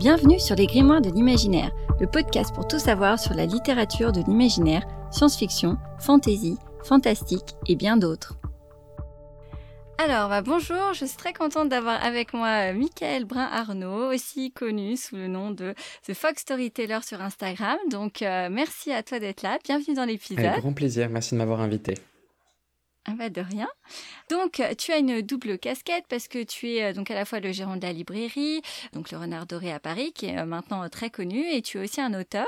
Bienvenue sur les Grimoires de l'imaginaire, le podcast pour tout savoir sur la littérature de l'imaginaire, science-fiction, fantasy, fantastique et bien d'autres. Alors, bah, bonjour, je suis très contente d'avoir avec moi euh, Michael Brun-Arnaud, aussi connu sous le nom de The Fox Storyteller sur Instagram. Donc, euh, merci à toi d'être là. Bienvenue dans l'épisode. Avec grand plaisir, merci de m'avoir invité. Ah bah de rien. Donc tu as une double casquette parce que tu es euh, donc à la fois le gérant de la librairie, donc le Renard Doré à Paris, qui est euh, maintenant euh, très connu, et tu es aussi un auteur.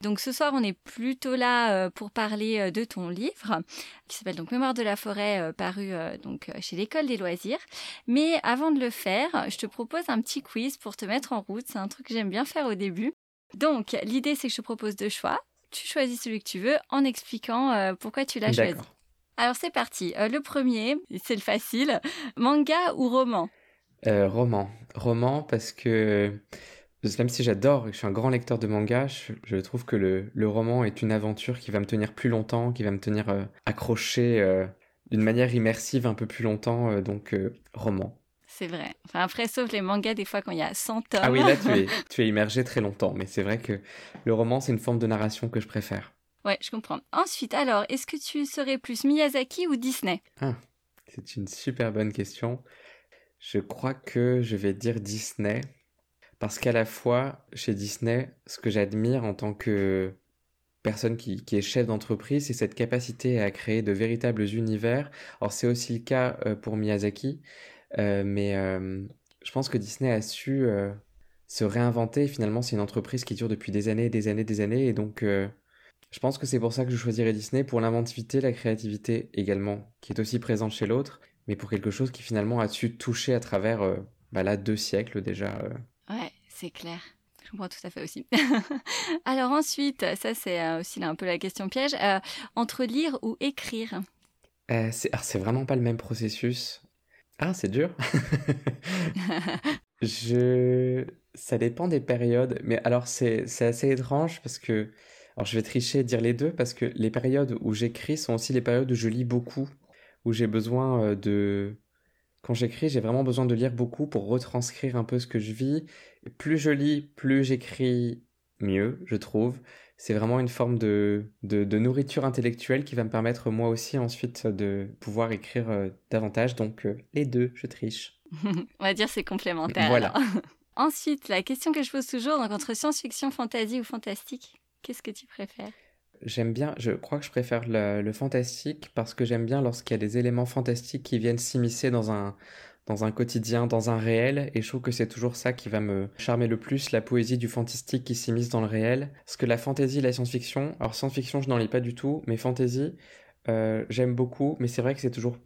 Donc ce soir on est plutôt là pour parler de ton livre qui s'appelle donc Mémoire de la forêt, paru donc chez l'école des loisirs. Mais avant de le faire, je te propose un petit quiz pour te mettre en route. C'est un truc que j'aime bien faire au début. Donc l'idée c'est que je te propose deux choix. Tu choisis celui que tu veux en expliquant pourquoi tu l'as choisi. Alors c'est parti. Euh, le premier, c'est le facile. Manga ou roman? Euh, Roman. Roman parce que même si j'adore, je suis un grand lecteur de manga, je, trouve que le, roman est une aventure qui va me tenir plus longtemps, qui va me tenir euh, accroché d'une manière immersive un peu plus longtemps. donc roman. C'est vrai. Enfin, après, sauf les mangas, des fois, quand il y a 100 tomes. Ah oui, là, tu es, tu es immergé très longtemps. Mais c'est vrai que le roman, c'est une forme de narration que je préfère. Ouais, je comprends. Ensuite, alors, est-ce que tu serais plus Miyazaki ou Disney? Ah, C'est une super bonne question. Je crois que je vais dire Disney. Parce qu'à la fois, chez Disney, ce que j'admire en tant que personne qui, est chef d'entreprise, c'est cette capacité à créer de véritables univers. Alors c'est aussi le cas euh, pour Miyazaki, euh, mais euh, je pense que Disney a su se réinventer. Finalement, c'est une entreprise qui dure depuis des années, des années, des années, et donc je pense que c'est pour ça que je choisirais Disney, pour l'inventivité, la créativité également, qui est aussi présente chez l'autre, mais pour quelque chose qui finalement a su toucher à travers euh, bah là, deux siècles déjà. Euh. Ouais, c'est clair. Je comprends tout à fait aussi. Alors ensuite, ça c'est euh, aussi un peu la question piège, entre lire ou écrire? C'est vraiment pas le même processus. Ah, c'est dur. je... Ça dépend des périodes, mais alors c'est assez étrange parce que alors je vais tricher et dire les deux parce que les périodes où j'écris sont aussi les périodes où je lis beaucoup, où j'ai besoin euh, de... Quand j'écris, j'ai vraiment besoin de lire beaucoup pour retranscrire un peu ce que je vis. plus je lis, plus j'écris mieux, je trouve. C'est vraiment une forme de, de, nourriture intellectuelle qui va me permettre moi aussi ensuite de pouvoir écrire euh, davantage. Donc euh, les deux, je triche. On va dire c'est complémentaire. Voilà. Ensuite, la question que je pose toujours, donc entre science-fiction, fantasy ou fantastique? Qu'est-ce que tu préfères? J'aime bien, je crois que je préfère le, fantastique parce que j'aime bien lorsqu'il y a des éléments fantastiques qui viennent s'immiscer dans un, dans un quotidien, dans un réel, et je trouve que c'est toujours ça qui va me charmer le plus, la poésie du fantastique qui s'immisce dans le réel. Parce que la fantasy et la science-fiction, alors science-fiction je n'en lis pas du tout, mais fantasy, euh, j'aime beaucoup, mais c'est vrai que c'est toujours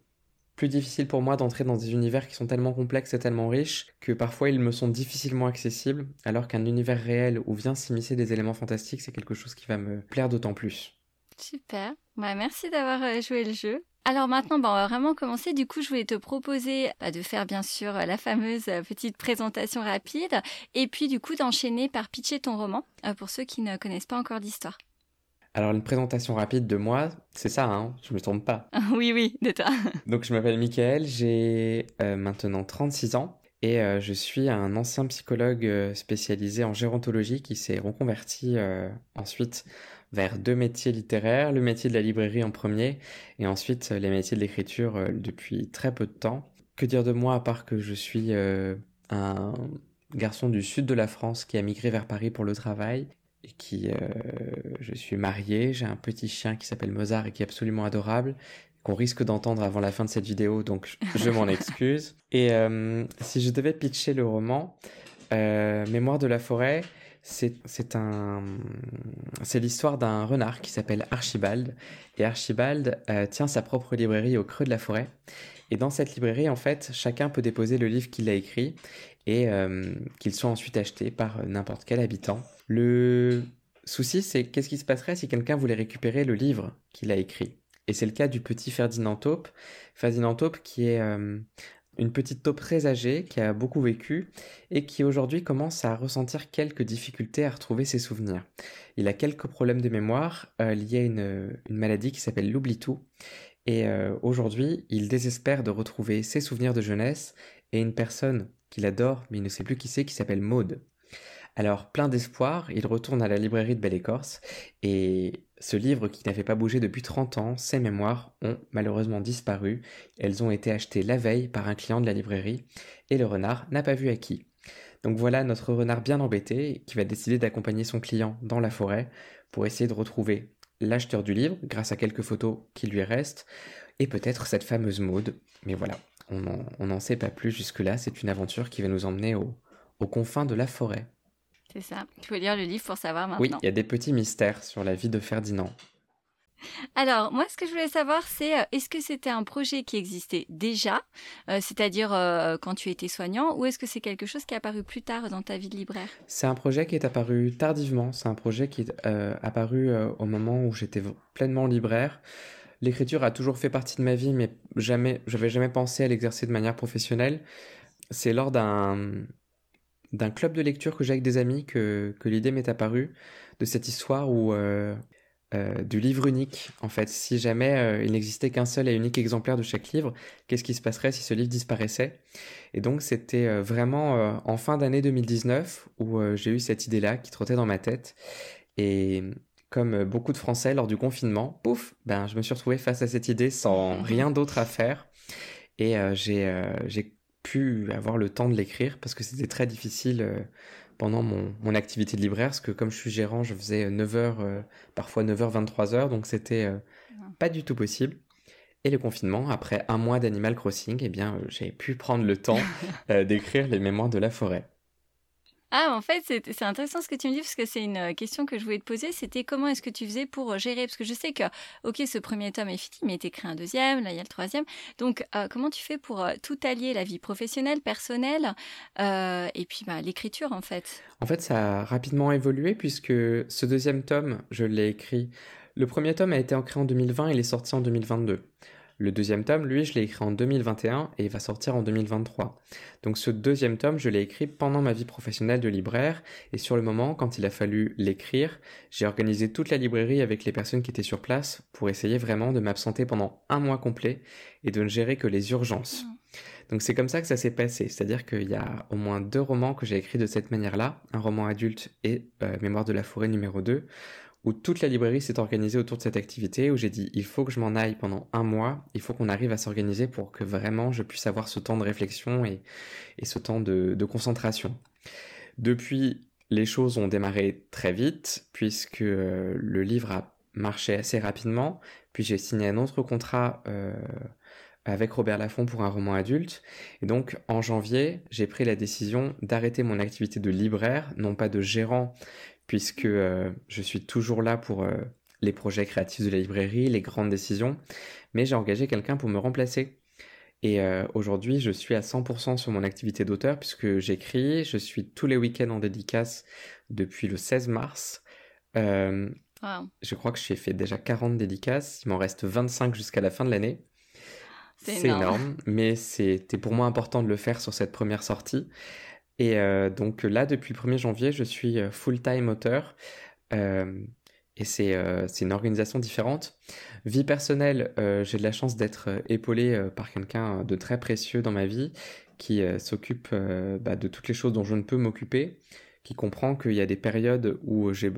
plus difficile pour moi d'entrer dans des univers qui sont tellement complexes et tellement riches que parfois ils me sont difficilement accessibles, alors qu'un univers réel où vient s'immiscer des éléments fantastiques, c'est quelque chose qui va me plaire d'autant plus. Super. Bah, merci d'avoir euh, joué le jeu. Alors maintenant, bah, on va vraiment commencer. Du coup, je voulais te proposer bah, de faire bien sûr la fameuse euh, petite présentation rapide et puis du coup d'enchaîner par pitcher ton roman euh, pour ceux qui ne connaissent pas encore l'histoire. Alors, une présentation rapide de moi, c'est ça, hein Je me trompe pas. oui, oui, de toi. Donc, je m'appelle Michael, j'ai euh, maintenant 36 ans et euh, je suis un ancien psychologue euh, spécialisé en gérontologie qui s'est reconverti ensuite vers deux métiers littéraires, le métier de la librairie en premier et ensuite les métiers de l'écriture depuis très peu de temps. Que dire de moi à part que je suis un garçon du sud de la France qui a migré vers Paris pour le travail qui, euh, je suis marié, j'ai un petit chien qui s'appelle Mozart et qui est absolument adorable, qu'on risque d'entendre avant la fin de cette vidéo, donc je m'en excuse. Et euh, si je devais pitcher le roman, euh, Mémoire de la forêt, c'est un, c'est l'histoire d'un renard qui s'appelle Archibald. Et Archibald tient sa propre librairie au creux de la forêt. Et dans cette librairie, en fait, chacun peut déposer le livre qu'il a écrit et qu'il soit ensuite acheté par n'importe quel habitant. Le souci, c'est qu'est-ce qui se passerait si quelqu'un voulait récupérer le livre qu'il a écrit? Et c'est le cas du petit Ferdinand Taupe. Ferdinand Taupe qui est euh, une petite taupe très âgée, qui a beaucoup vécu et qui aujourd'hui commence à ressentir quelques difficultés à retrouver ses souvenirs. Il a quelques problèmes de mémoire euh, liés à une, maladie qui s'appelle l'oubli-tout. Et euh, aujourd'hui, il désespère de retrouver ses souvenirs de jeunesse et une personne qu'il adore, mais il ne sait plus qui c'est, qui s'appelle Maude. Alors, plein d'espoir, il retourne à la librairie de Belle-Écorce et ce livre qui n'avait pas bougé depuis 30 ans, ses mémoires ont malheureusement disparu. Elles ont été achetées la veille par un client de la librairie et le renard n'a pas vu à qui. Donc voilà notre renard bien embêté qui va décider d'accompagner son client dans la forêt pour essayer de retrouver l'acheteur du livre grâce à quelques photos qui lui restent et peut-être cette fameuse mode. Mais voilà, on n'en sait pas plus jusque-là. C'est une aventure qui va nous emmener aux confins de la forêt. C'est ça. Il faut lire le livre pour savoir maintenant. Oui, il y a des petits mystères sur la vie de Ferdinand. Alors, moi, ce que je voulais savoir, c'est euh, est-ce que c'était un projet qui existait déjà, euh, c'est-à-dire euh, quand tu étais soignant, ou est-ce que c'est quelque chose qui est apparu plus tard dans ta vie de libraire? C'est un projet qui est apparu tardivement. C'est un projet qui est apparu au moment où j'étais pleinement libraire. L'écriture a toujours fait partie de ma vie, mais jamais, j'avais jamais pensé à l'exercer de manière professionnelle. C'est lors d'un d'un club de lecture que j'ai avec des amis que, que l'idée m'est apparue de cette histoire où euh, euh, du livre unique en fait. Si jamais euh, il n'existait qu'un seul et unique exemplaire de chaque livre qu'est-ce qui se passerait si ce livre disparaissait? Et donc c'était vraiment en fin d'année 2019 où j'ai eu cette idée là qui trottait dans ma tête. Et comme beaucoup de Français lors du confinement pouf ben je me suis retrouvé face à cette idée sans rien d'autre à faire. Et j'ai j'ai pu avoir le temps de l'écrire parce que c'était très difficile euh, pendant mon, mon, activité de libraire, parce que comme je suis gérant, je faisais 9h, euh, parfois 9h, 23h, donc c'était euh, pas du tout possible. Et le confinement, après un mois d'Animal Crossing, eh bien, j'ai pu prendre le temps d'écrire les mémoires de la forêt. Ah, en fait, c'est intéressant ce que tu me dis parce que c'est une euh, question que je voulais te poser. C'était comment est-ce que tu faisais pour euh, gérer? Parce que je sais que, ok, ce premier tome est fini, mais écrit un deuxième, là il y a le troisième. Donc, euh, comment tu fais pour tout allier la vie professionnelle, personnelle et puis bah, l'écriture en fait? En fait, ça a rapidement évolué puisque ce deuxième tome, je l'ai écrit. Le premier tome a été écrit en 2020, il est sorti en 2022. Le deuxième tome, lui, je l'ai écrit en 2021 et il va sortir en 2023. Donc ce deuxième tome, je l'ai écrit pendant ma vie professionnelle de libraire et sur le moment, quand il a fallu l'écrire, j'ai organisé toute la librairie avec les personnes qui étaient sur place pour essayer vraiment de m'absenter pendant un mois complet et de ne gérer que les urgences. Mmh. Donc c'est comme ça que ça s'est passé, c'est-à-dire qu'il y a au moins deux romans que j'ai écrits de cette manière-là, un roman adulte et euh, Mémoire de la forêt numéro 2, où toute la librairie s'est organisée autour de cette activité, où j'ai dit il faut que je m'en aille pendant un mois, il faut qu'on arrive à s'organiser pour que vraiment je puisse avoir ce temps de réflexion et, ce temps de, concentration. Depuis, les choses ont démarré très vite, puisque euh, le livre a marché assez rapidement, puis j'ai signé un autre contrat euh, avec Robert Laffont pour un roman adulte. Et donc, en janvier, j'ai pris la décision d'arrêter mon activité de libraire, non pas de gérant, puisque euh, je suis toujours là pour euh, les projets créatifs de la librairie, les grandes décisions, mais j'ai engagé quelqu'un pour me remplacer. Et euh, aujourd'hui, je suis à 100% sur mon activité d'auteur puisque j'écris, je suis tous les week-ends en dédicace depuis le 16 mars. Je crois que j'ai fait déjà 40 dédicaces, il m'en reste 25 jusqu'à la fin de l'année. C'est énorme. énorme. mais c'était pour moi important de le faire sur cette première sortie. Et euh, donc là, depuis le 1er janvier, je suis euh, full-time auteur. Euh, et c'est une organisation différente. Vie personnelle, j'ai de la chance d'être épaulé par quelqu'un de très précieux dans ma vie qui s'occupe bah, de toutes les choses dont je ne peux m'occuper, qui comprend qu'il y a des périodes où j'ai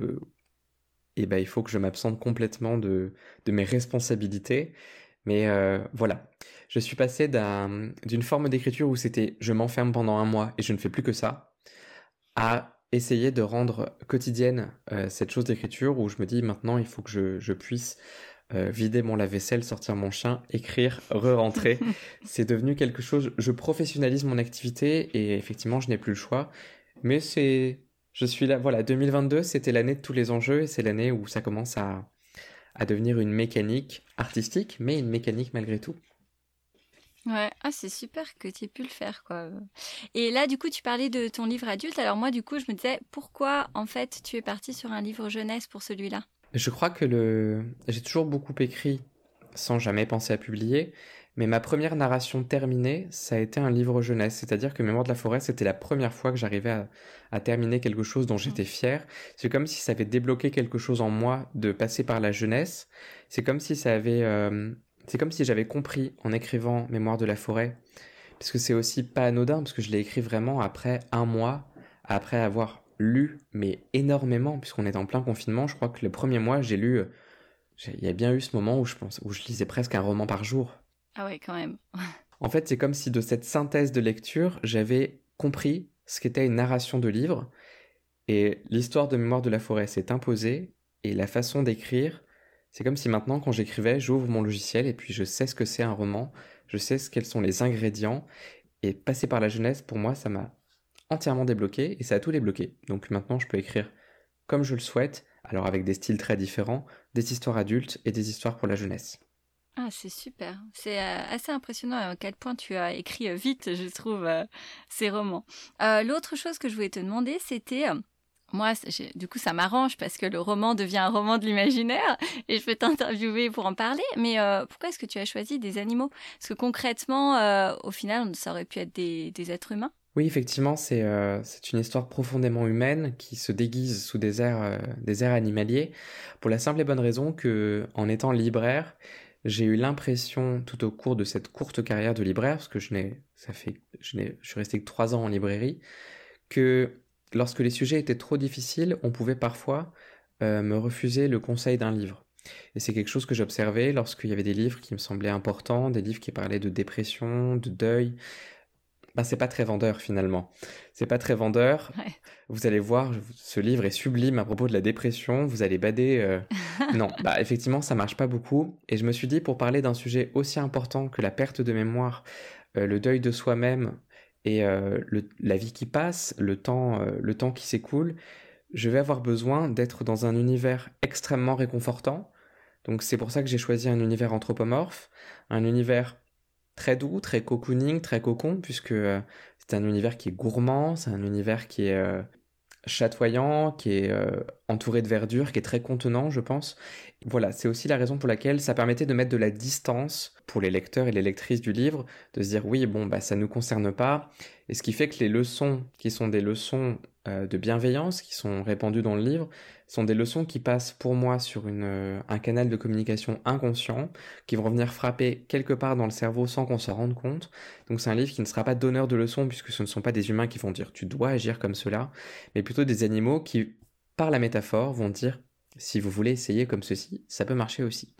et bah, il faut que je m'absente complètement de mes responsabilités. Mais voilà, je suis passé d'une forme d'écriture où c'était je m'enferme pendant un mois et je ne fais plus que ça, à essayer de rendre quotidienne euh, cette chose d'écriture où je me dis maintenant il faut que je, puisse euh, vider mon lave-vaisselle, sortir mon chien, écrire, re-rentrer. c'est devenu quelque chose, je professionnalise mon activité et effectivement je n'ai plus le choix. Mais c'est, je suis là, voilà, 2022 c'était l'année de tous les enjeux et c'est l'année où ça commence à, à devenir une mécanique artistique, mais une mécanique malgré tout. Ouais, ah, c'est super que tu aies pu le faire, quoi. Et là, du coup, tu parlais de ton livre adulte. Alors moi, du coup, je me disais, pourquoi, en fait, tu es parti sur un livre jeunesse pour celui-là? Je crois que le... j'ai toujours beaucoup écrit sans jamais penser à publier. Mais ma première narration terminée, ça a été un livre jeunesse. C'est-à-dire que Mémoire de la forêt, c'était la première fois que j'arrivais à, terminer quelque chose dont j'étais fier. C'est comme si ça avait débloqué quelque chose en moi de passer par la jeunesse. C'est comme si ça avait euh, c'est comme si j'avais compris en écrivant Mémoire de la forêt, parce que c'est aussi pas anodin, parce que je l'ai écrit vraiment après un mois, après avoir lu, mais énormément, puisqu'on est en plein confinement. Je crois que le premier mois, j'ai lu. Il y a bien eu ce moment où je, pense, où je lisais presque un roman par jour. Ah ouais, quand même. en fait, c'est comme si de cette synthèse de lecture, j'avais compris ce qu'était une narration de livre. Et l'histoire de Mémoire de la forêt s'est imposée. Et la façon d'écrire, c'est comme si maintenant, quand j'écrivais, j'ouvre mon logiciel et puis je sais ce que c'est un roman, je sais ce quels sont les ingrédients. Et passer par la jeunesse, pour moi, ça m'a entièrement débloqué et ça a tout débloqué. Donc maintenant, je peux écrire comme je le souhaite, alors avec des styles très différents, des histoires adultes et des histoires pour la jeunesse. Ah, c'est super. C'est euh, assez impressionnant à quel point tu as écrit euh, vite, je trouve, euh, ces romans. L'autre chose que je voulais te demander, c'était moi, du coup, ça m'arrange parce que le roman devient un roman de l'imaginaire et je peux t'interviewer pour en parler. Mais pourquoi est-ce que tu as choisi des animaux? Parce que concrètement, au final, ça aurait pu être des êtres humains. Oui, effectivement, euh, c'est une histoire profondément humaine qui se déguise sous des airs, euh, animaliers, pour la simple et bonne raison que, en étant libraire, j'ai eu l'impression tout au cours de cette courte carrière de libraire, parce que je n'ai, ça fait, je, je suis resté que trois ans en librairie, que lorsque les sujets étaient trop difficiles, on pouvait parfois euh, me refuser le conseil d'un livre. Et c'est quelque chose que j'observais lorsqu'il y avait des livres qui me semblaient importants, des livres qui parlaient de dépression, de deuil, ben, c'est pas très vendeur finalement. C'est pas très vendeur. Vous allez voir, ce livre est sublime à propos de la dépression. Vous allez bader. Euh, non, bah effectivement, ça marche pas beaucoup. Et je me suis dit, pour parler d'un sujet aussi important que la perte de mémoire, euh, le deuil de soi-même et euh, la vie qui passe, le temps, le temps qui s'écoule, je vais avoir besoin d'être dans un univers extrêmement réconfortant. Donc c'est pour ça que j'ai choisi un univers anthropomorphe, un univers très doux, très cocooning, très cocon, puisque euh, c'est un univers qui est gourmand, c'est un univers qui est euh, chatoyant, qui est euh, entouré de verdure, qui est très contenant, je pense. Voilà, c'est aussi la raison pour laquelle ça permettait de mettre de la distance pour les lecteurs et les lectrices du livre, de se dire oui, bon, bah ça nous concerne pas. Et ce qui fait que les leçons, qui sont des leçons de bienveillance, qui sont répandues dans le livre, sont des leçons qui passent pour moi sur une, euh, un canal de communication inconscient, qui vont venir frapper quelque part dans le cerveau sans qu'on s'en rende compte. Donc c'est un livre qui ne sera pas donneur de leçons puisque ce ne sont pas des humains qui vont dire tu dois agir comme cela, mais plutôt des animaux qui, par la métaphore, vont dire si vous voulez essayer comme ceci, ça peut marcher aussi.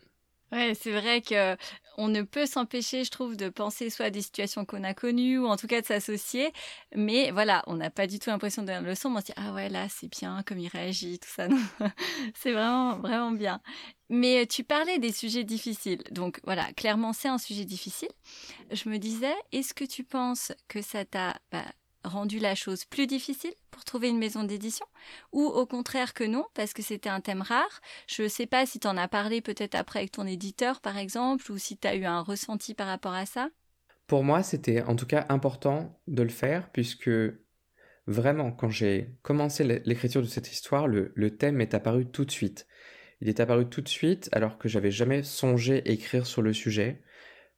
Ouais, c'est vrai que on ne peut s'empêcher, je trouve, de penser soit à des situations qu'on a connues ou en tout cas de s'associer. Mais voilà, on n'a pas du tout l'impression de le son. On se dit ah ouais là c'est bien comme il réagit tout ça. c'est vraiment vraiment bien. Mais tu parlais des sujets difficiles. Donc voilà, clairement c'est un sujet difficile. Je me disais, est-ce que tu penses que ça t'a bah, rendu la chose plus difficile pour trouver une maison d'édition? Ou au contraire que non parce que c'était un thème rare? Je ne sais pas si tu en as parlé peut-être après avec ton éditeur par exemple ou si tu as eu un ressenti par rapport à ça? Pour moi, c'était en tout cas important de le faire puisque vraiment quand j'ai commencé l'écriture de cette histoire, le, le thème est apparu tout de suite. Il est apparu tout de suite alors que j'avais jamais songé écrire sur le sujet.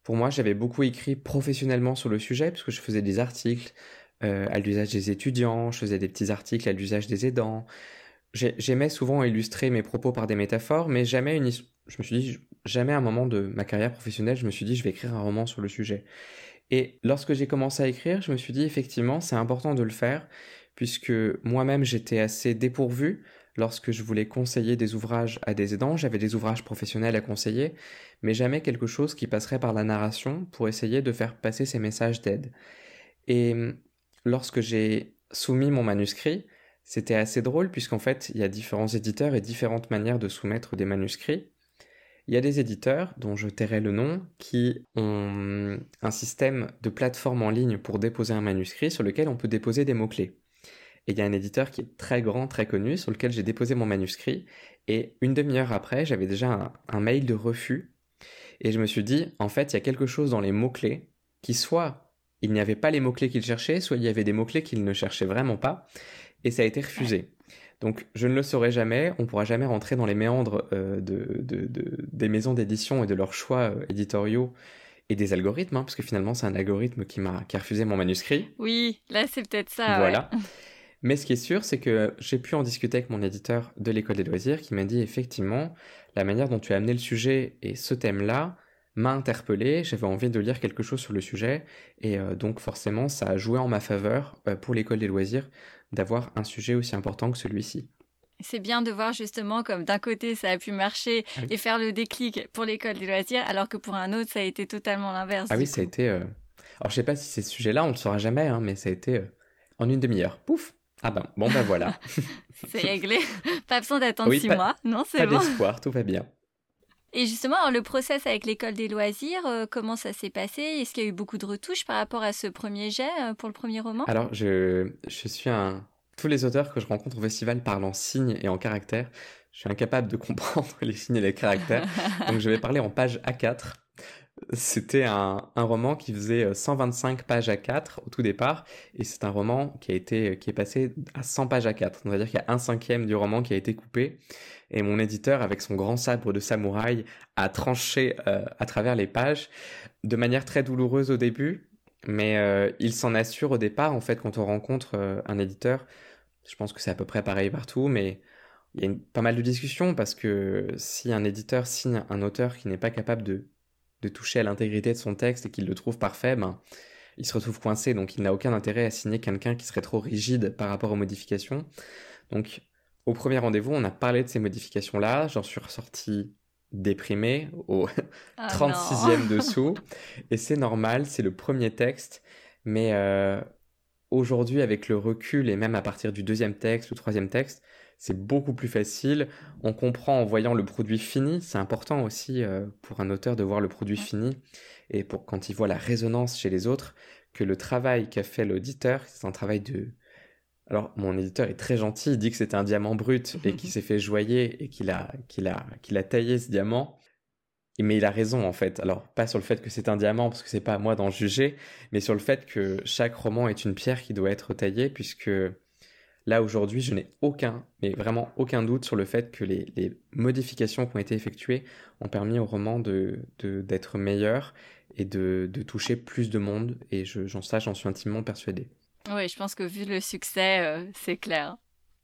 Pour moi, j'avais beaucoup écrit professionnellement sur le sujet puisque je faisais des articles, euh, à l'usage des étudiants, je faisais des petits articles à l'usage des aidants. J'aimais souvent illustrer mes propos par des métaphores, mais jamais une, je me suis dit, jamais à un moment de ma carrière professionnelle, je me suis dit, je vais écrire un roman sur le sujet. Et lorsque j'ai commencé à écrire, je me suis dit, effectivement, c'est important de le faire, puisque moi-même, j'étais assez dépourvu lorsque je voulais conseiller des ouvrages à des aidants. J'avais des ouvrages professionnels à conseiller, mais jamais quelque chose qui passerait par la narration pour essayer de faire passer ces messages d'aide. Et lorsque j'ai soumis mon manuscrit, c'était assez drôle puisqu'en fait, il y a différents éditeurs et différentes manières de soumettre des manuscrits. Il y a des éditeurs, dont je tairai le nom, qui ont un système de plateforme en ligne pour déposer un manuscrit sur lequel on peut déposer des mots-clés. Et il y a un éditeur qui est très grand, très connu, sur lequel j'ai déposé mon manuscrit. Et une demi-heure après, j'avais déjà un, un, mail de refus. Et je me suis dit, en fait, il y a quelque chose dans les mots-clés qui soit il n'y avait pas les mots-clés qu'il cherchait, soit il y avait des mots-clés qu'il ne cherchait vraiment pas, et ça a été refusé. Donc je ne le saurai jamais, on pourra jamais rentrer dans les méandres euh, de, des maisons d'édition et de leurs choix euh, éditoriaux et des algorithmes, hein, parce que finalement c'est un algorithme qui m'a qui a refusé mon manuscrit. Oui, là c'est peut-être ça. Voilà. Mais ce qui est sûr, c'est que j'ai pu en discuter avec mon éditeur de l'école des loisirs qui m'a dit effectivement, la manière dont tu as amené le sujet et ce thème-là, m'a interpellé, j'avais envie de lire quelque chose sur le sujet, et euh, donc forcément ça a joué en ma faveur euh, pour l'école des loisirs d'avoir un sujet aussi important que celui-ci. C'est bien de voir justement comme d'un côté ça a pu marcher Ah oui. et faire le déclic pour l'école des loisirs, alors que pour un autre ça a été totalement l'inverse. Ah oui, ça a été... euh, Alors je sais pas si c'est ce sujet-là, on le saura jamais, hein, mais ça a été en une demi-heure. Pouf Ah ben, bon ben voilà. C'est réglé. pas besoin d'attendre Oui, six pas- mois. Non, c'est Pas bon. d'espoir, tout va bien. Et justement, le process avec l'école des loisirs, euh, comment ça s'est passé? Est-ce qu'il y a eu beaucoup de retouches par rapport à ce premier jet euh, pour le premier roman? Alors, je, je suis un... Tous les auteurs que je rencontre au festival parlent en signes et en caractères. Je suis incapable de comprendre les signes et les caractères. Donc, je vais parler en page A4. C'était un, un roman qui faisait euh, 125 pages A4 au tout départ. Et c'est un roman qui, a été, qui est passé à 100 pages A4. On va dire qu'il y a un cinquième du roman qui a été coupé. Et mon éditeur, avec son grand sabre de samouraï, a tranché euh, à travers les pages de manière très douloureuse au début. Mais euh, il s'en assure au départ, en fait, quand on rencontre euh, un éditeur. Je pense que c'est à peu près pareil partout, mais il y a pas mal de discussions parce que si un éditeur signe un auteur qui n'est pas capable de, de toucher à l'intégrité de son texte et qu'il le trouve parfait, ben, il se retrouve coincé. Donc il n'a aucun intérêt à signer quelqu'un qui serait trop rigide par rapport aux modifications. Donc au premier rendez-vous, on a parlé de ces modifications-là. J'en suis ressorti déprimé au Ah 36e non. dessous. Et c'est normal, c'est le premier texte. Mais euh, aujourd'hui, avec le recul et même à partir du deuxième texte ou troisième texte, c'est beaucoup plus facile. On comprend en voyant le produit fini. C'est important aussi euh, pour un auteur de voir le produit fini et pour quand il voit la résonance chez les autres, que le travail qu'a fait l'auditeur, c'est un travail de... Alors, mon éditeur est très gentil, il dit que c'est un diamant brut et qu'il s'est fait joyer et qu'il a, qu'il a, qu'il a taillé ce diamant. Mais il a raison en fait. Alors, pas sur le fait que c'est un diamant, parce que c'est pas à moi d'en juger, mais sur le fait que chaque roman est une pierre qui doit être taillée, puisque là aujourd'hui, je n'ai aucun, mais vraiment aucun doute sur le fait que les, modifications qui ont été effectuées ont permis au roman de, d'être meilleur et de, toucher plus de monde. Et je, j'en ça, j'en suis intimement persuadé. Oui, je pense que vu le succès, euh, c'est clair.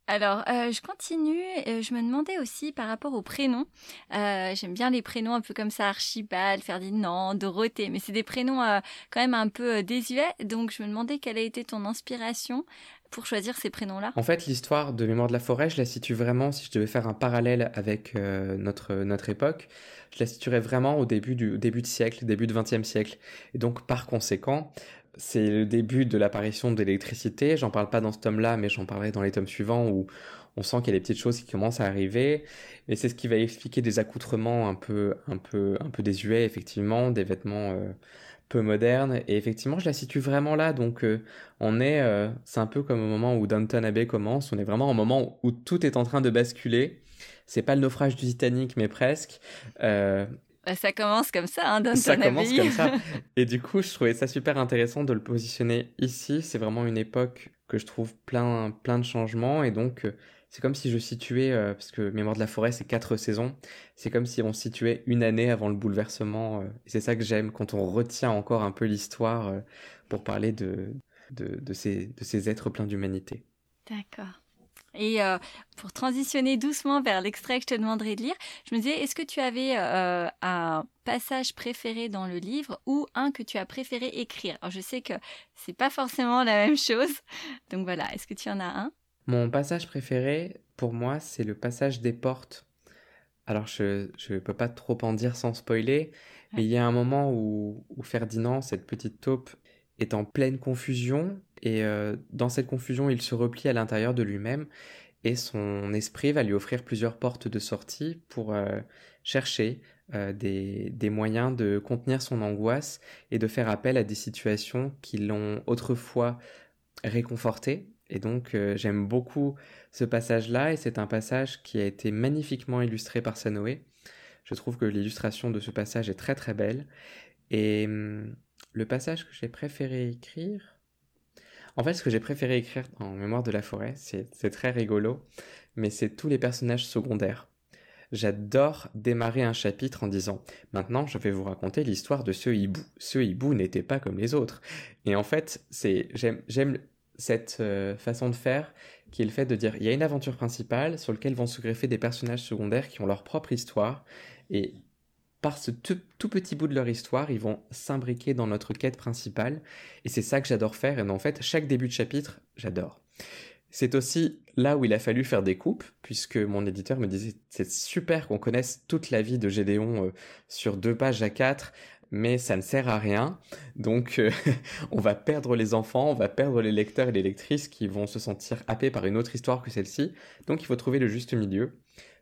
Alors, euh, je continue. je me demandais aussi par rapport aux prénoms. Euh, J'aime bien les prénoms un peu comme ça, Archibald, Ferdinand, Dorothée, mais c'est des prénoms quand même un peu désuets. Donc, je me demandais quelle a été ton inspiration pour choisir ces prénoms-là? En fait, l'histoire de Mémoire de la forêt, je la situe vraiment, si je devais faire un parallèle avec euh, notre, notre époque, je la situerais vraiment au début du début de siècle, début du XXe siècle. Et donc, par conséquent, c'est le début de l'apparition de l'électricité. J'en parle pas dans ce tome-là, mais j'en parlerai dans les tomes suivants où on sent qu'il y a des petites choses qui commencent à arriver. Et c'est ce qui va expliquer des accoutrements un peu, un peu, un peu désuets, effectivement, des vêtements euh, peu modernes. Et effectivement, je la situe vraiment là. Donc, euh, on est, euh, c'est un peu comme au moment où Downton Abbey commence. On est vraiment au moment où tout est en train de basculer. C'est pas le naufrage du Titanic, mais presque. Euh, Bah, ça commence comme ça, hein, Downton ça commence Abbey. comme ça. Et du coup, je trouvais ça super intéressant de le positionner ici. C'est vraiment une époque que je trouve plein, plein de changements. Et donc, c'est comme si je situais, euh, parce que Mémoire de la forêt, c'est quatre saisons. C'est comme si on situait une année avant le bouleversement. euh, c'est ça que j'aime, quand on retient encore un peu l'histoire euh, pour parler de, de, de ces, de ces êtres pleins d'humanité. D'accord. Et pour transitionner doucement vers l'extrait que je te demanderai de lire, je me disais, est-ce que tu avais un passage préféré dans le livre ou un que tu as préféré écrire? Alors je sais que c'est pas forcément la même chose, donc voilà. Est-ce que tu en as un? Mon passage préféré, pour moi, c'est le passage des portes. Alors, je ne peux pas trop en dire sans spoiler, mais il y a un moment où, où Ferdinand, cette petite taupe, est en pleine confusion, et euh, dans cette confusion, il se replie à l'intérieur de lui-même, et son esprit va lui offrir plusieurs portes de sortie pour euh, chercher euh, des, des moyens de contenir son angoisse et de faire appel à des situations qui l'ont autrefois réconforté. Et donc, euh, j'aime beaucoup ce passage-là, et c'est un passage qui a été magnifiquement illustré par Sanoé. Je trouve que l'illustration de ce passage est très très belle. Et hum, le passage que j'ai préféré écrire... En fait, ce que j'ai préféré écrire en Mémoire de la forêt, c'est très rigolo, mais c'est tous les personnages secondaires. J'adore démarrer un chapitre en disant Maintenant, je vais vous raconter l'histoire de ce hibou. Ce hibou n'était pas comme les autres. Et en fait, c'est j'aime cette euh, façon de faire qui est le fait de dire il y a une aventure principale sur laquelle vont se greffer des personnages secondaires qui ont leur propre histoire et par ce tout, petit bout de leur histoire, ils vont s'imbriquer dans notre quête principale. Et c'est ça que j'adore faire. Et en fait, chaque début de chapitre, j'adore. C'est aussi là où il a fallu faire des coupes, puisque mon éditeur me disait c'est super qu'on connaisse toute la vie de Gédéon euh, sur deux pages à quatre, mais ça ne sert à rien. Donc euh, on va perdre les enfants, on va perdre les lecteurs et les lectrices qui vont se sentir happés par une autre histoire que celle-ci. Donc il faut trouver le juste milieu.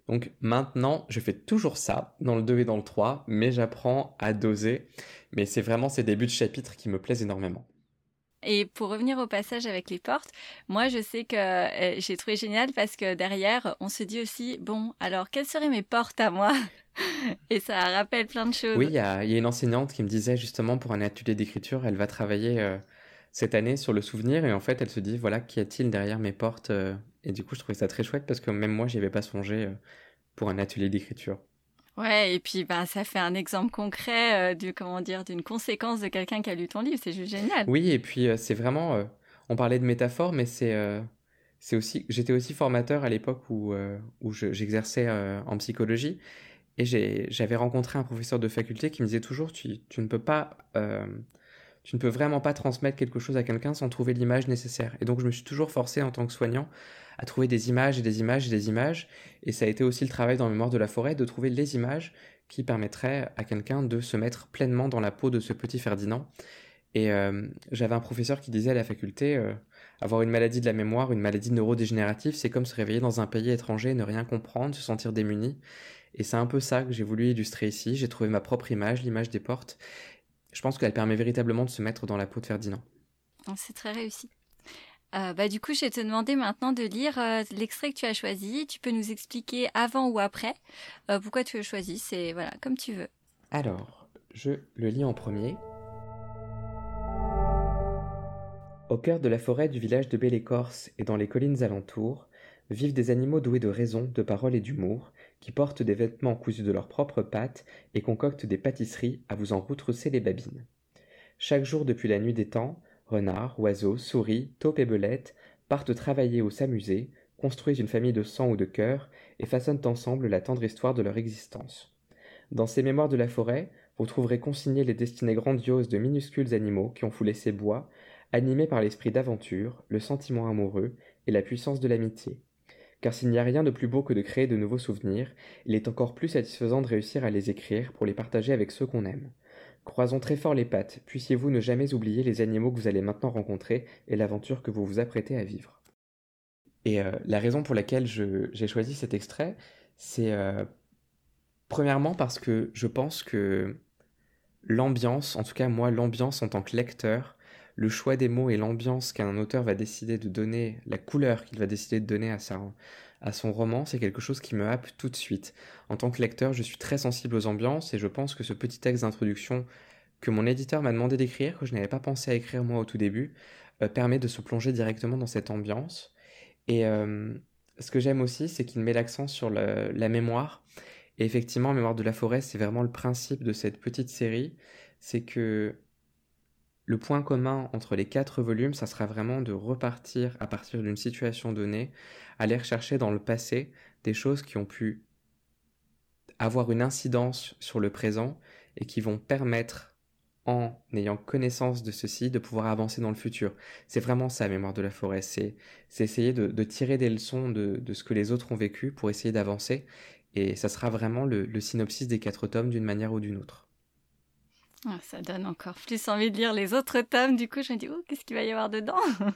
Donc maintenant, je fais toujours ça, dans le 2 et dans le 3, mais j'apprends à doser. Mais c'est vraiment ces débuts de chapitre qui me plaisent énormément. Et pour revenir au passage avec les portes, moi je sais que euh, j'ai trouvé génial parce que derrière, on se dit aussi, bon, alors quelles seraient mes portes à moi? Et ça rappelle plein de choses. Oui, il y, a, une enseignante qui me disait justement pour un atelier d'écriture, elle va travailler euh, cette année sur le souvenir et en fait elle se dit, voilà, qu'y a-t-il derrière mes portes euh, Et du coup je trouvais ça très chouette parce que même moi j'y avais pas songé pour un atelier d'écriture. Ouais, et puis bah, ça fait un exemple concret euh, comment dire d'une conséquence de quelqu'un qui a lu ton livre, c'est juste génial. Oui, et puis euh, c'est vraiment, euh, on parlait de métaphore, mais c'est c'est aussi, j'étais aussi formateur à l'époque où où j'exerçais en psychologie, et j'avais rencontré un professeur de faculté qui me disait toujours, tu, ne peux pas tu ne peux vraiment pas transmettre quelque chose à quelqu'un sans trouver l'image nécessaire. Et donc je me suis toujours forcé en tant que soignant à trouver des images et des images et des images. Et ça a été aussi le travail dans Mémoire de la forêt de trouver les images qui permettraient à quelqu'un de se mettre pleinement dans la peau de ce petit Ferdinand. Et euh, j'avais un professeur qui disait à la faculté, euh, avoir une maladie de la mémoire, une maladie neurodégénérative, c'est comme se réveiller dans un pays étranger, ne rien comprendre, se sentir démuni. Et c'est un peu ça que j'ai voulu illustrer ici. J'ai trouvé ma propre image, l'image des portes. Je pense qu'elle permet véritablement de se mettre dans la peau de Ferdinand. C'est très réussi. Euh, bah, du coup, je vais te demander maintenant de lire euh, l'extrait que tu as choisi. Tu peux nous expliquer avant ou après euh, pourquoi tu as choisi. C'est voilà, comme tu veux. Alors, je le lis en premier. Au cœur de la forêt du village de Belle-Écorce et dans les collines alentours, vivent des animaux doués de raison, de parole et d'humour, qui portent des vêtements cousus de leurs propres pattes et concoctent des pâtisseries à vous en retrousser les babines. Chaque jour depuis la nuit des temps, renards, oiseaux, souris, taupes et belettes partent travailler ou s'amuser, construisent une famille de sang ou de cœur et façonnent ensemble la tendre histoire de leur existence. Dans ces mémoires de la forêt, vous trouverez consignées les destinées grandioses de minuscules animaux qui ont foulé ces bois, animés par l'esprit d'aventure, le sentiment amoureux et la puissance de l'amitié. Car s'il n'y a rien de plus beau que de créer de nouveaux souvenirs, il est encore plus satisfaisant de réussir à les écrire pour les partager avec ceux qu'on aime. Croisons très fort les pattes, puissiez-vous ne jamais oublier les animaux que vous allez maintenant rencontrer et l'aventure que vous vous apprêtez à vivre. Et euh, la raison pour laquelle j'ai choisi cet extrait, c'est euh, premièrement parce que je pense que l'ambiance, en tout cas moi l'ambiance en tant que lecteur, le choix des mots et l'ambiance qu'un auteur va décider de donner, la couleur qu'il va décider de donner à sa, à son roman, c'est quelque chose qui me happe tout de suite. En tant que lecteur, je suis très sensible aux ambiances et je pense que ce petit texte d'introduction que mon éditeur m'a demandé d'écrire, que je n'avais pas pensé à écrire moi au tout début, euh, permet de se plonger directement dans cette ambiance. Et euh, ce que j'aime aussi, c'est qu'il met l'accent sur la mémoire. Et effectivement, Mémoire de la forêt, c'est vraiment le principe de cette petite série. C'est que le point commun entre les quatre volumes, ça sera vraiment de repartir à partir d'une situation donnée, aller rechercher dans le passé des choses qui ont pu avoir une incidence sur le présent et qui vont permettre, en ayant connaissance de ceci, de pouvoir avancer dans le futur. C'est vraiment ça, mémoire de la forêt. C'est essayer de, tirer des leçons de, ce que les autres ont vécu pour essayer d'avancer. Et ça sera vraiment le synopsis des quatre tomes d'une manière ou d'une autre. Ah, ça donne encore plus envie de lire les autres tomes. Du coup, je me dis, oh, qu'est-ce qu'il va y avoir dedans?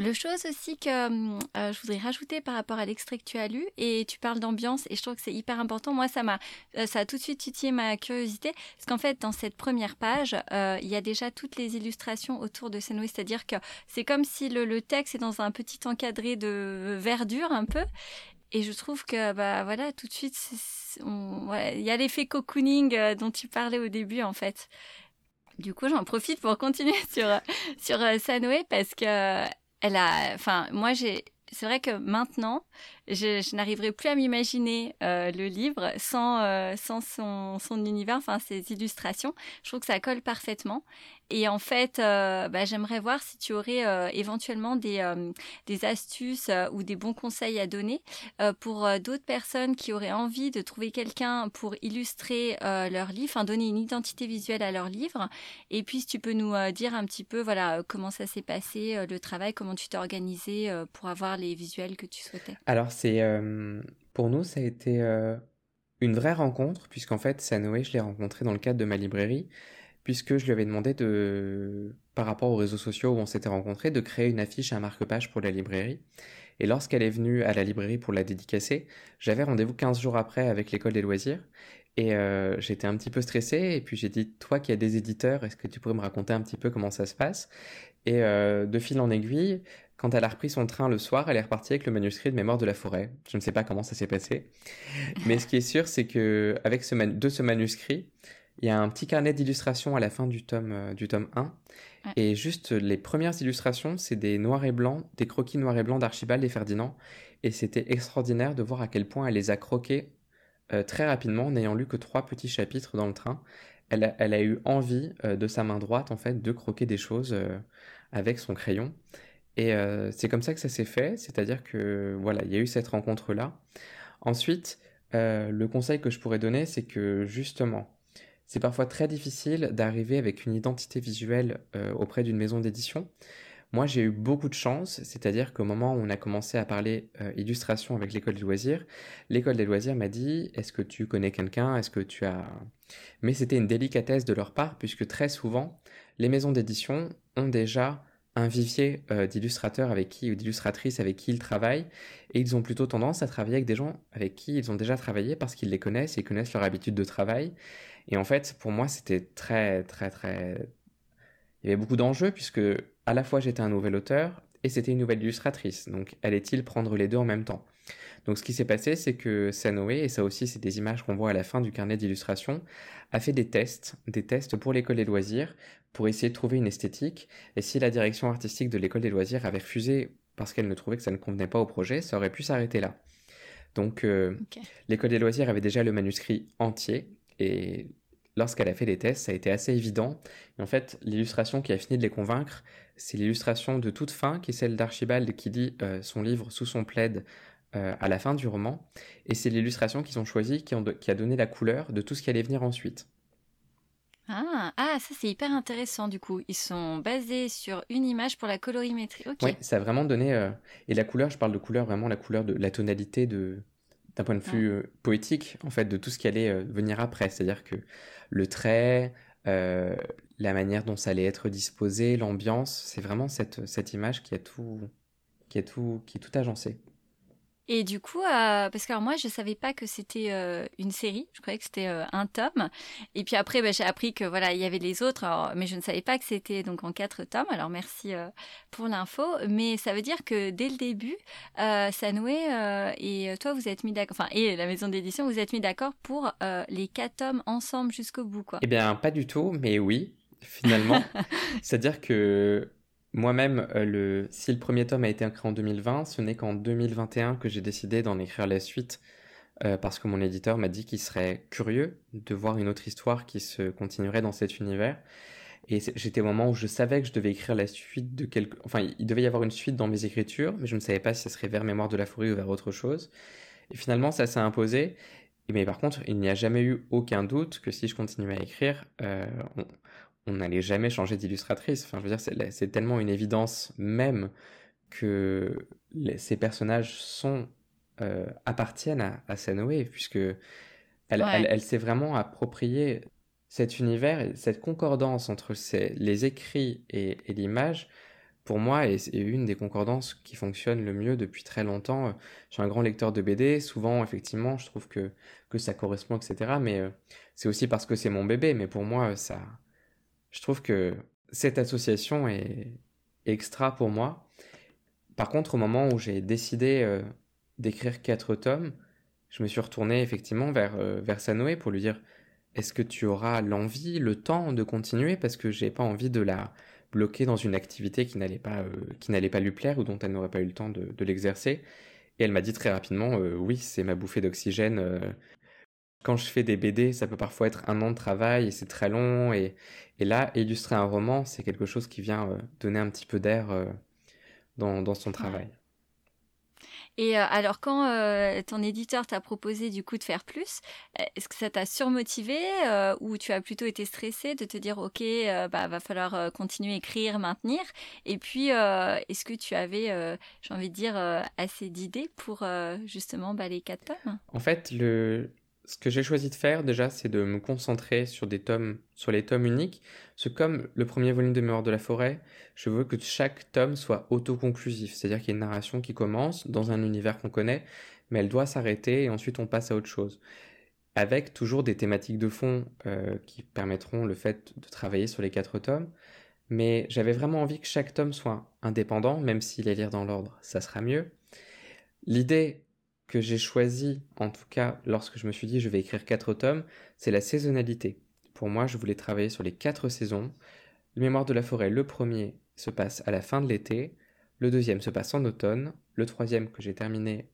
Le chose aussi que euh, je voudrais rajouter par rapport à l'extrait que tu as lu, et tu parles d'ambiance, et je trouve que c'est hyper important. Moi, ça m'a, euh, ça a tout de suite titillé ma curiosité, parce qu'en fait, dans cette première page, euh, il y a déjà toutes les illustrations autour de Senway, c'est-à-dire que c'est comme si le, le, texte est dans un petit encadré de verdure un peu, et je trouve que, bah voilà, tout de suite, il y a l'effet cocooning euh, dont tu parlais au début, en fait. Du coup, j'en profite pour continuer sur, sur euh, Sanoé parce que elle a, enfin, moi, j'ai, c'est vrai que maintenant, je, je n'arriverai plus à m'imaginer euh, le livre sans, sans son, son univers, enfin ses illustrations. Je trouve que ça colle parfaitement. Et en fait, bah, j'aimerais voir si tu aurais éventuellement des, des astuces ou des bons conseils à donner pour d'autres personnes qui auraient envie de trouver quelqu'un pour illustrer leur livre, enfin donner une identité visuelle à leur livre. Et puis, si tu peux nous dire un petit peu, voilà, comment ça s'est passé, le travail, comment tu t'es organisé pour avoir les visuels que tu souhaitais. Alors, c'est pour nous, ça a été une vraie rencontre, puisqu'en fait, Sanoé, je l'ai rencontré dans le cadre de ma librairie, puisque je lui avais demandé de, par rapport aux réseaux sociaux où on s'était rencontrés, de créer une affiche, un marque-page pour la librairie. Et lorsqu'elle est venue à la librairie pour la dédicacer, j'avais rendez-vous 15 jours après avec l'école des loisirs. Et euh, j'étais un petit peu stressé, et puis j'ai dit, toi qui as des éditeurs, est-ce que tu pourrais me raconter un petit peu comment ça se passe? Et euh, de fil en aiguille, quand elle a repris son train le soir, elle est repartie avec le manuscrit de Mémoire de la forêt. Je ne sais pas comment ça s'est passé. Mais ce qui est sûr, c'est que avec de ce manuscrit, il y a un petit carnet d'illustrations à la fin du tome, euh, du tome 1. Et juste les premières illustrations, c'est des noirs et blancs, des croquis noirs et blancs d'Archibald et Ferdinand. Et c'était extraordinaire de voir à quel point elle les a croqués euh, très rapidement, n'ayant lu que trois petits chapitres dans le train. Elle a, elle a eu envie euh, de sa main droite, en fait, de croquer des choses avec son crayon. Et euh, c'est comme ça que ça s'est fait, c'est-à-dire que voilà, il y a eu cette rencontre-là. Ensuite, euh, le conseil que je pourrais donner, c'est que justement, c'est parfois très difficile d'arriver avec une identité visuelle euh, auprès d'une maison d'édition. Moi, j'ai eu beaucoup de chance, c'est-à-dire qu'au moment où on a commencé à parler illustration avec l'école des loisirs, l'école des loisirs m'a dit Est-ce que tu connais quelqu'un? Est-ce que tu as. Mais c'était une délicatesse de leur part, puisque très souvent, les maisons d'édition ont déjà un vivier euh, d'illustrateurs avec qui ou d'illustratrices avec qui ils travaillent et ils ont plutôt tendance à travailler avec des gens avec qui ils ont déjà travaillé parce qu'ils les connaissent et connaissent leur habitude de travail et en fait pour moi c'était très très très il y avait beaucoup d'enjeux puisque à la fois j'étais un nouvel auteur et c'était une nouvelle illustratrice donc allait-il prendre les deux en même temps? Donc ce qui s'est passé, c'est que Sanoé, et ça aussi c'est des images qu'on voit à la fin du carnet d'illustration, a fait des tests, des tests pour l'école des loisirs, pour essayer de trouver une esthétique. Et si la direction artistique de l'école des loisirs avait refusé parce qu'elle ne trouvait que ça ne convenait pas au projet, ça aurait pu s'arrêter là. Donc euh, l'école des loisirs avait déjà le manuscrit entier, et lorsqu'elle a fait les tests, ça a été assez évident. Et en fait, l'illustration qui a fini de les convaincre, c'est l'illustration de toute fin, qui est celle d'Archibald qui lit euh, son livre sous son plaid euh, à la fin du roman, et c'est l'illustration qu'ils ont choisie qui, qui, a donné la couleur de tout ce qui allait venir ensuite. Ah, ah ça c'est hyper intéressant du coup. Ils sont basés sur une image pour la colorimétrie. Oui, ça a vraiment donné. Euh, et la couleur, je parle de couleur, vraiment la couleur de la tonalité de d'un point de vue euh, poétique, en fait, de tout ce qui allait venir après. C'est-à-dire que le trait, la manière dont ça allait être disposé, l'ambiance, c'est vraiment cette, cette image qui a tout, qui a tout, qui est tout agencé. Et du coup, euh, parce que alors moi, je savais pas que c'était euh, une série. Je croyais que c'était euh, un tome. Et puis après, bah, j'ai appris que voilà, il y avait les autres, mais je ne savais pas que c'était donc en quatre tomes. Alors merci pour l'info. Mais ça veut dire que dès le début, Sanoué et toi, vous êtes mis d'accord, enfin et la maison d'édition, vous êtes mis d'accord pour les quatre tomes ensemble jusqu'au bout, quoi. Eh bien, pas du tout, mais oui, finalement. C'est-à-dire que moi-même, euh, si le premier tome a été écrit en 2020, ce n'est qu'en 2021 que j'ai décidé d'en écrire la suite, euh, parce que mon éditeur m'a dit qu'il serait curieux de voir une autre histoire qui se continuerait dans cet univers. Et j'étais au moment où je savais que je devais écrire la suite de quelque... Enfin, il devait y avoir une suite dans mes écritures, mais je ne savais pas si ce serait vers Mémoire de la forêt ou vers autre chose. Et finalement, ça s'est imposé. Mais par contre, il n'y a jamais eu aucun doute que si je continuais à écrire, euh, on n'allait jamais changer d'illustratrice. Enfin, je veux dire, c'est tellement une évidence même que ces personnages sont euh, appartiennent à, à Sanoé, puisque elle, s'est vraiment approprié cet univers, cette concordance entre les écrits et, l'image. Pour moi, est, une des concordances qui fonctionne le mieux depuis très longtemps. Je suis un grand lecteur de BD. Souvent, effectivement, je trouve que, que ça correspond, etc. Mais euh, c'est aussi parce que c'est mon bébé. Mais pour moi, ça, je trouve que cette association est extra pour moi. Par contre, au moment où j'ai décidé euh, d'écrire quatre tomes, je me suis retourné effectivement vers, euh, vers Sanoé pour lui dire est-ce que tu auras l'envie, le temps de continuer? Parce que j'ai pas envie de la bloquer dans une activité qui n'allait pas, euh, lui plaire ou dont elle n'aurait pas eu le temps de l'exercer. Et elle m'a dit très rapidement oui, c'est ma bouffée d'oxygène Quand je fais des BD, ça peut parfois être un an de travail et c'est très long. Et, là, illustrer un roman, c'est quelque chose qui vient donner un petit peu d'air dans, son travail. Et euh, alors, quand euh, ton éditeur t'a proposé du coup de faire plus, euh, est-ce que ça t'a surmotivé ou tu as plutôt été stressé de te dire ok, bah va falloir continuer à écrire, maintenir? Et puis, est-ce que tu avais, j'ai envie de dire, assez d'idées pour justement bah, les quatre tomes? En fait, le, ce que j'ai choisi de faire déjà, c'est de me concentrer sur des tomes, sur les tomes uniques. C'est comme le premier volume de Mémoire de la forêt, je veux que chaque tome soit autoconclusif, c'est-à-dire qu'il y a une narration qui commence dans un univers qu'on connaît, mais elle doit s'arrêter et ensuite on passe à autre chose. Avec toujours des thématiques de fond euh, qui permettront le fait de travailler sur les quatre tomes. Mais j'avais vraiment envie que chaque tome soit indépendant, même s'il est lire dans l'ordre, ça sera mieux. L'idée que j'ai choisi, en tout cas lorsque je me suis dit je vais écrire quatre tomes, c'est la saisonnalité. Pour moi, je voulais travailler sur les quatre saisons. Le Mémoire de la forêt, le premier, se passe à la fin de l'été, le deuxième se passe en automne, le troisième que j'ai terminé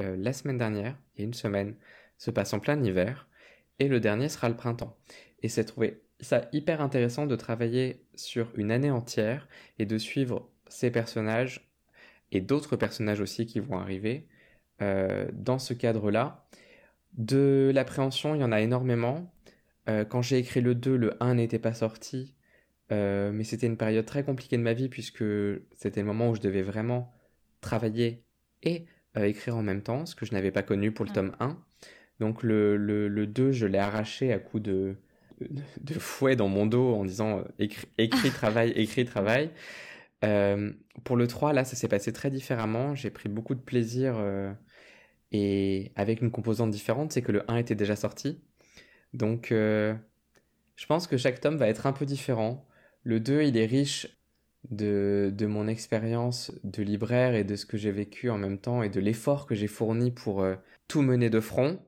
euh, la semaine dernière, il y a une semaine, se passe en plein hiver, et le dernier sera le printemps. Et c'est trouvé ça hyper intéressant de travailler sur une année entière et de suivre ces personnages et d'autres personnages aussi qui vont arriver dans ce cadre-là. De l'appréhension, il y en a énormément. Euh, quand j'ai écrit le 2, le 1 n'était pas sorti, euh, mais c'était une période très compliquée de ma vie puisque c'était le moment où je devais vraiment travailler et écrire en même temps, ce que je n'avais pas connu pour le tome 1. Donc le, le, 2, je l'ai arraché à coups de, de, fouet dans mon dos en disant écrit, écrit, travail, écrit, travail. pour le 3, là, ça s'est passé très différemment. J'ai pris beaucoup de plaisir et avec une composante différente, c'est que le 1 était déjà sorti. Donc euh, je pense que chaque tome va être un peu différent. Le 2, il est riche de, de mon expérience de libraire et de ce que j'ai vécu en même temps et de l'effort que j'ai fourni pour euh, tout mener de front.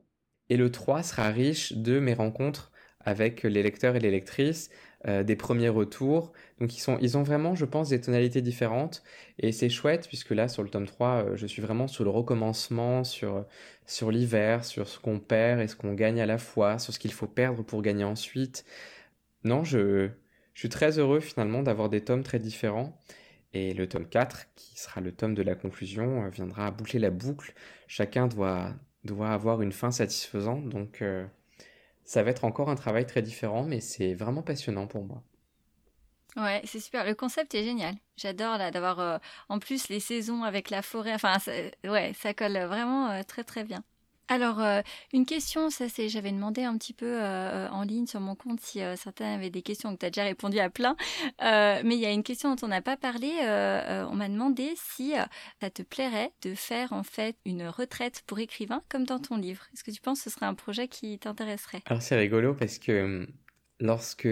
Et le 3 sera riche de mes rencontres avec les lecteurs et les lectrices, euh, des premiers retours. Donc ils, sont, ils ont vraiment, je pense, des tonalités différentes. Et c'est chouette, puisque là, sur le tome 3, euh, je suis vraiment sur le recommencement, sur, sur l'hiver, sur ce qu'on perd et ce qu'on gagne à la fois, sur ce qu'il faut perdre pour gagner ensuite. Non, je, je suis très heureux finalement d'avoir des tomes très différents. Et le tome 4, qui sera le tome de la conclusion, euh, viendra boucler la boucle. Chacun doit, doit avoir une fin satisfaisante. Donc ça va être encore un travail très différent, mais c'est vraiment passionnant pour moi. Ouais, c'est super. Le concept est génial. J'adore là d'avoir euh, en plus les saisons avec la forêt. Enfin, ouais, ça colle vraiment euh, très très bien. Alors, euh, une question, ça c'est, j'avais demandé un petit peu euh, en ligne sur mon compte si euh, certains avaient des questions, que tu as déjà répondu à plein, mais il y a une question dont on n'a pas parlé, on m'a demandé si ça te plairait de faire en fait une retraite pour écrivain comme dans ton livre. Est-ce que tu penses que ce serait un projet qui t'intéresserait? Alors c'est rigolo parce que lorsque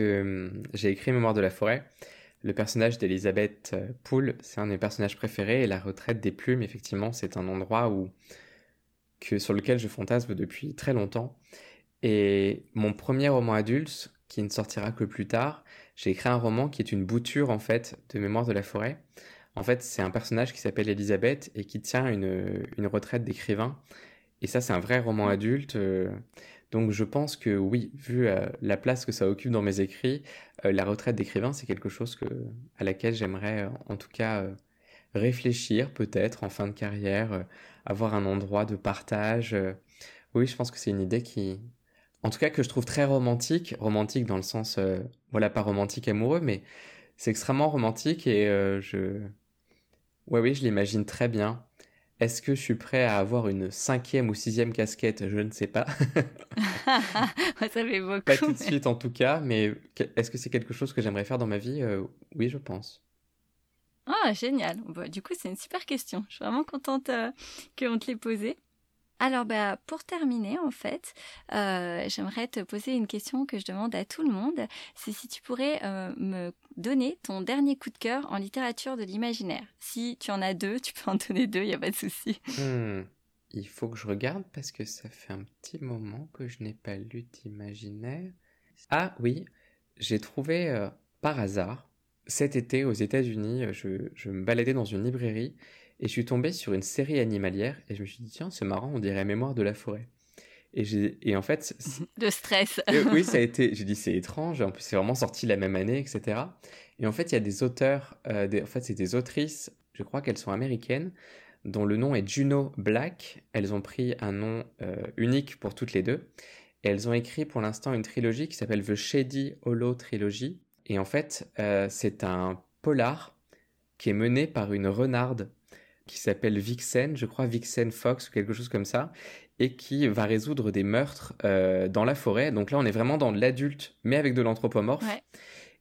j'ai écrit Mémoire de la forêt, le personnage d'Elisabeth Poole, c'est un de mes personnages préférés et la retraite des plumes, effectivement, c'est un endroit où que, sur lequel je fantasme depuis très longtemps. Et mon premier roman adulte, qui ne sortira que plus tard, j'ai écrit un roman qui est une bouture en fait de Mémoire de la forêt. En fait, c'est un personnage qui s'appelle Elisabeth et qui tient une, une retraite d'écrivain. Et ça, c'est un vrai roman adulte. Euh, donc je pense que oui, vu euh, la place que ça occupe dans mes écrits, euh, la retraite d'écrivain, c'est quelque chose que, à laquelle j'aimerais en tout cas réfléchir peut-être en fin de carrière, avoir un endroit de partage. Euh, oui, je pense que c'est une idée qui, en tout cas, que je trouve très romantique. Romantique dans le sens, euh, voilà, pas romantique amoureux, mais c'est extrêmement romantique et euh, je, ouais, oui, je l'imagine très bien. Est-ce que je suis prêt à avoir une cinquième ou sixième casquette? Je ne sais pas. ça fait beaucoup. Pas tout de suite en tout cas, mais est-ce que c'est quelque chose que j'aimerais faire dans ma vie? Oui, je pense. Ah, génial. Bah, du coup, c'est une super question. Je suis vraiment contente euh, qu'on te l'ait posée. Alors, bah, pour terminer, en fait, euh, j'aimerais te poser une question que je demande à tout le monde. C'est si tu pourrais euh, me donner ton dernier coup de cœur en littérature de l'imaginaire. Si tu en as deux, tu peux en donner deux, il n'y a pas de souci. Hmm. Il faut que je regarde parce que ça fait un petit moment que je n'ai pas lu d'imaginaire. Ah oui, j'ai trouvé par hasard cet été, aux États-Unis, euh, je, me baladais dans une librairie et je suis tombé sur une série animalière et je me suis dit, tiens, c'est marrant, on dirait Mémoire de la forêt. Et, j'ai, et en fait. De stress. oui, ça a été. J'ai dit, c'est étrange. En plus, c'est vraiment sorti la même année, etc. Et en fait, il y a des auteurs. des, en fait, c'est des autrices, je crois qu'elles sont américaines, dont le nom est Juno Black. Elles ont pris un nom unique pour toutes les deux. Et elles ont écrit pour l'instant une trilogie qui s'appelle The Shady Hollow Trilogy. Et en fait, c'est un polar qui est mené par une renarde qui s'appelle Vixen, je crois Vixen Fox ou quelque chose comme ça, et qui va résoudre des meurtres euh, dans la forêt. Donc là, on est vraiment dans l'adulte, mais avec de l'anthropomorphe.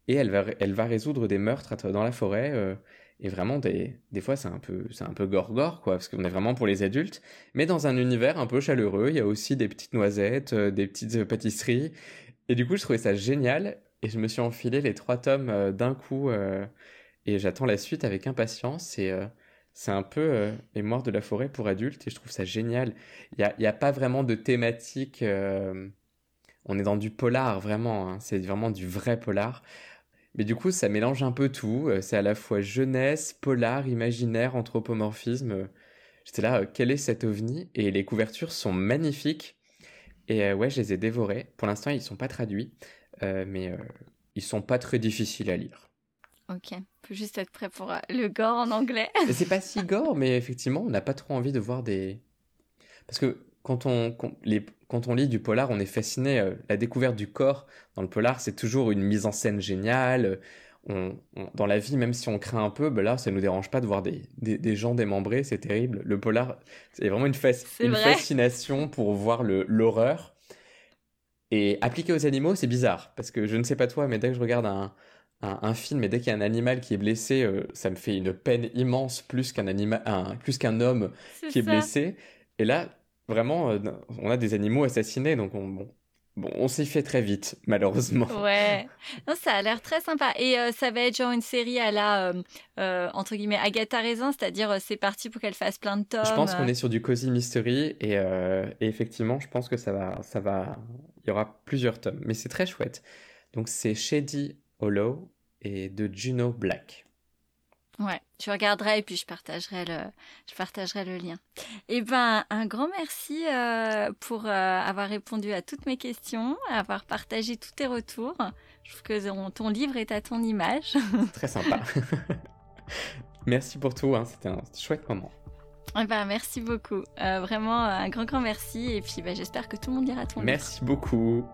Et elle va, elle va résoudre des meurtres dans la forêt. Euh, et vraiment, des, des fois, c'est un peu, c'est un peu gore-gore, quoi, parce qu'on est vraiment pour les adultes. Mais dans un univers un peu chaleureux, il y a aussi des petites noisettes, euh, des petites pâtisseries. Et du coup, je trouvais ça génial. Et je me suis enfilé les trois tomes d'un coup. et j'attends la suite avec impatience. Et c'est un peu euh, Mémoire de la forêt pour adultes et je trouve ça génial. Il n'y a, y a, pas vraiment de thématique. Euh, on est dans du polar, vraiment. Hein. c'est vraiment du vrai polar. Mais du coup, ça mélange un peu tout. Euh, c'est à la fois jeunesse, polar, imaginaire, anthropomorphisme. J'étais là, quel est cet ovni? Et les couvertures sont magnifiques. Et ouais, je les ai dévorés. Pour l'instant, ils ne sont pas traduits, mais ils sont pas très difficiles à lire. Ok, faut juste être prêt pour euh, le gore en anglais. c'est pas si gore, mais effectivement, on n'a pas trop envie de voir des. Parce que quand on, les, quand on lit du polar, on est fasciné. Euh, la découverte du corps dans le polar, c'est toujours une mise en scène géniale. On, dans la vie, même si on craint un peu, ben là, ça nous dérange pas de voir des, des, gens démembrés, c'est terrible. Le polar, c'est vraiment une, une fascination pour voir l'horreur. Et appliqué aux animaux, c'est bizarre, parce que je ne sais pas toi, mais dès que je regarde un, un, film et dès qu'il y a un animal qui est blessé, euh, ça me fait une peine immense plus qu'un animal, plus qu'un homme qui est blessé. Et là, vraiment, euh, on a des animaux assassinés, donc on, bon, bon on s'y fait très vite, malheureusement. Ouais, non, ça a l'air très sympa. Et euh, ça va être genre une série à la, entre guillemets, Agatha Raisin, c'est-à-dire c'est parti pour qu'elle fasse plein de tomes. Je pense qu'on est sur du cozy mystery et, et, effectivement, je pense que ça va, ça va, il y aura plusieurs tomes, mais c'est très chouette. Donc c'est Shady Hollow et de Juno Black. Ouais, tu regarderai et puis je partagerai le, je partagerai le lien. Eh ben, un grand merci euh, pour euh, avoir répondu à toutes mes questions, avoir partagé tous tes retours. Je trouve que ton livre est à ton image. Très sympa. merci pour tout, hein. c'était un chouette moment. Eh ben, merci beaucoup. Euh, vraiment, un grand, grand merci. Et puis, ben, j'espère que tout le monde lira ton livre. Merci beaucoup.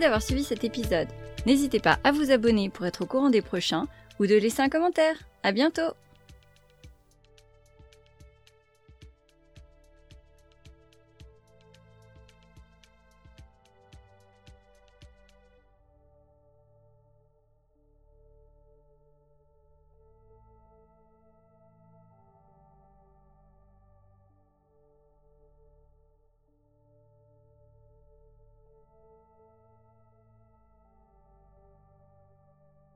D'avoir suivi cet épisode. N'hésitez pas à vous abonner pour être au courant des prochains ou de laisser un commentaire. À bientôt!